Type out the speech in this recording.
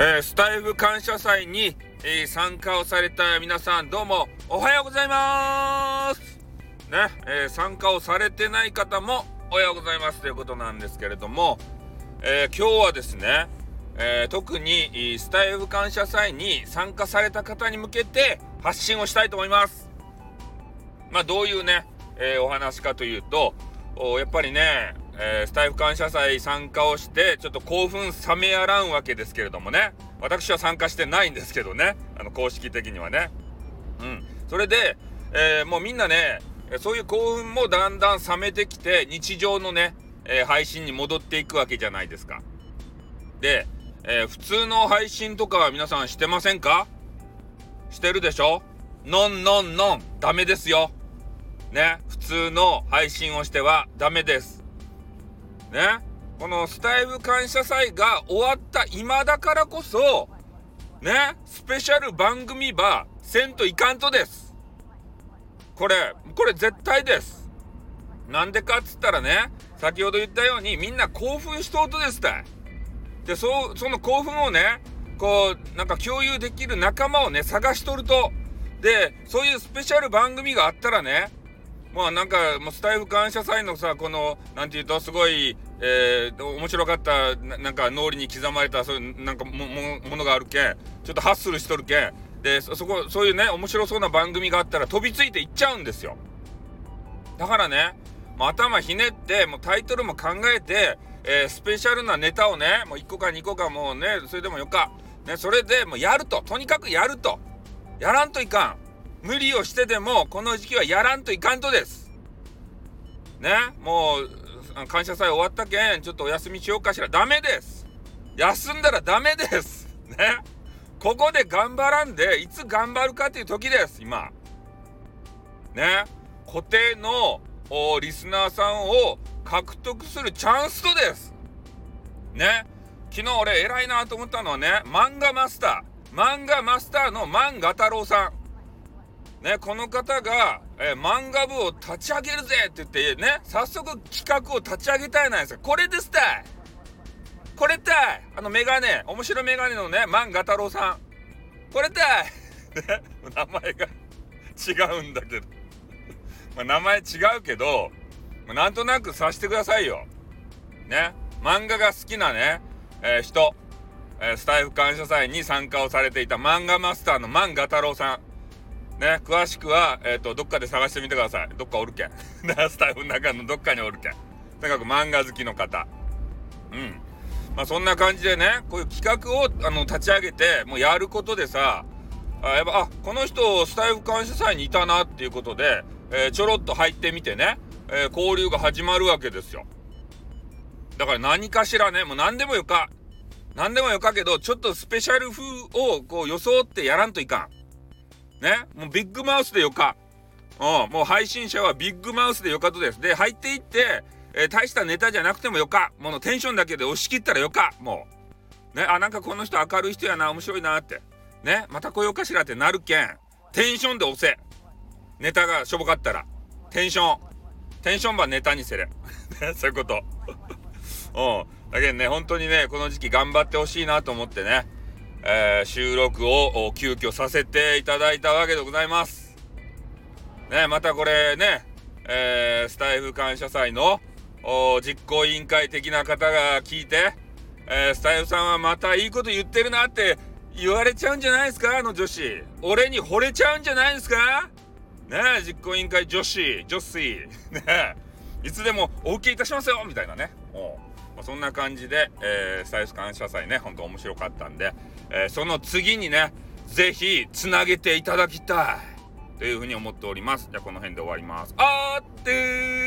えー、スタイフ感謝祭に、えー、参加をされた皆さんどうもおはようございます。ね、えー、参加をされてない方もおはようございますということなんですけれども、え今日はですね、え特にスタイフ感謝祭に参加された方に向けて発信をしたいと思います。まあどういうね、えお話かというとやっぱりねえー、スタイフ感謝祭参加をして、ちょっと興奮冷めやらんわけですけれどもね。私は参加してないんですけどね。あの、公式的にはね。うん。それで、えー、もうみんなね、そういう興奮もだんだん冷めてきて、日常のね、えー、配信に戻っていくわけじゃないですか。で、え普通の配信とかは皆さんしてませんか？してるでしょ？ノンノンノン、ダメですよ。ね、普通の配信をしてはダメです。ね、このスタイル感謝祭が終わった今だからこそ、ね、スペシャル番組ばせんといかんとです。これ、これ絶対です。なんでかっつったらね、先ほど言ったようにみんな興奮しとうとですたい。で、そ、その興奮をね、こう、なんか共有できる仲間をね、探しとると、で、そういうスペシャル番組があったらね、まあなんかもうスタイフ感謝祭のさこのなんていうとすごい、えー、面白かったなんか脳裏に刻まれたそういうなんかもものがあるけんちょっとハッスルしとるけんでそこそういうね面白そうな番組があったら飛びついていっちゃうんですよ。だからねもう頭ひねってもうタイトルも考えて、えー、スペシャルなネタをねもう1個か2個かもうねそれでもよか、ね、それでもうやると。とにかくやると。やらんといかん。無理をしてでもこの時期はやらんといかんとです。ね？もう感謝祭終わったけんちょっとお休みしようかしら。ダメです。休んだらダメです。ね？ここで頑張らんでいつ頑張るかっていう時です今。ね？固定のリスナーさんを獲得するチャンスとです。ね？昨日俺偉いなと思ったのはね漫画マスター。漫画マスターの漫画太郎さん。ね、この方が、えー、漫画部を立ち上げるぜって言ってね、早速企画を立ち上げたいなんですよ。これですたいこれたいあのメガネ、面白メガネのね、漫画太郎さん。これたいね、名前が違うんだけどまあ、名前違うけど、まあ、なんとなくさしてくださいよ。ね。漫画が好きなね、えー、人、えー、スタイフ感謝祭に参加をされていた漫画マスターの漫画太郎さん。ね、詳しくは、えっ、ー、と、どっかで探してみてください。どっかおるけん。スタイフの中のどっかにおるけん。とにかく漫画好きの方。うん。まあそんな感じでね、こういう企画をあの立ち上げて、もうやることでさ、あ、やっぱ、あ、この人、スタイフ感謝祭にいたなっていうことで、えー、ちょろっと入ってみてね、えー、交流が始まるわけですよ。だから何かしらね、もう何でもよか。何でもよかけど、ちょっとスペシャル風をこう装ってやらんといかん。ね、もうビッグマウスでよか。うん、もう配信者はビッグマウスでよかとです。で、入っていって、えー、大したネタじゃなくてもよか。もうテンションだけで押し切ったらよか。もう。ね、あ、なんかこの人明るい人やな、面白いなって。ね、また来ようかしらってなるけん。テンションで押せ。ネタがしょぼかったら。テンション。テンションばネタにせれ。ね、そういうこと。うん。だけどね、本当にね、この時期頑張ってほしいなと思ってね。えー、収録を急遽させていただいたわけでございます。ね、またこれね、えー、スタイフ感謝祭の実行委員会的な方が聞いて、えー、スタイフさんはまたいいこと言ってるなって言われちゃうんじゃないですかあの女子。俺に惚れちゃうんじゃないですか？ね実行委員会女子、女子。ねいつでもお受けいたしますよみたいなね。まあ、そんな感じで、えー、スタイス感謝祭ね、ほんと面白かったんで、えー、その次にね、ぜひ、つなげていただきたい。というふうに思っております。じゃあ、この辺で終わります。あーってー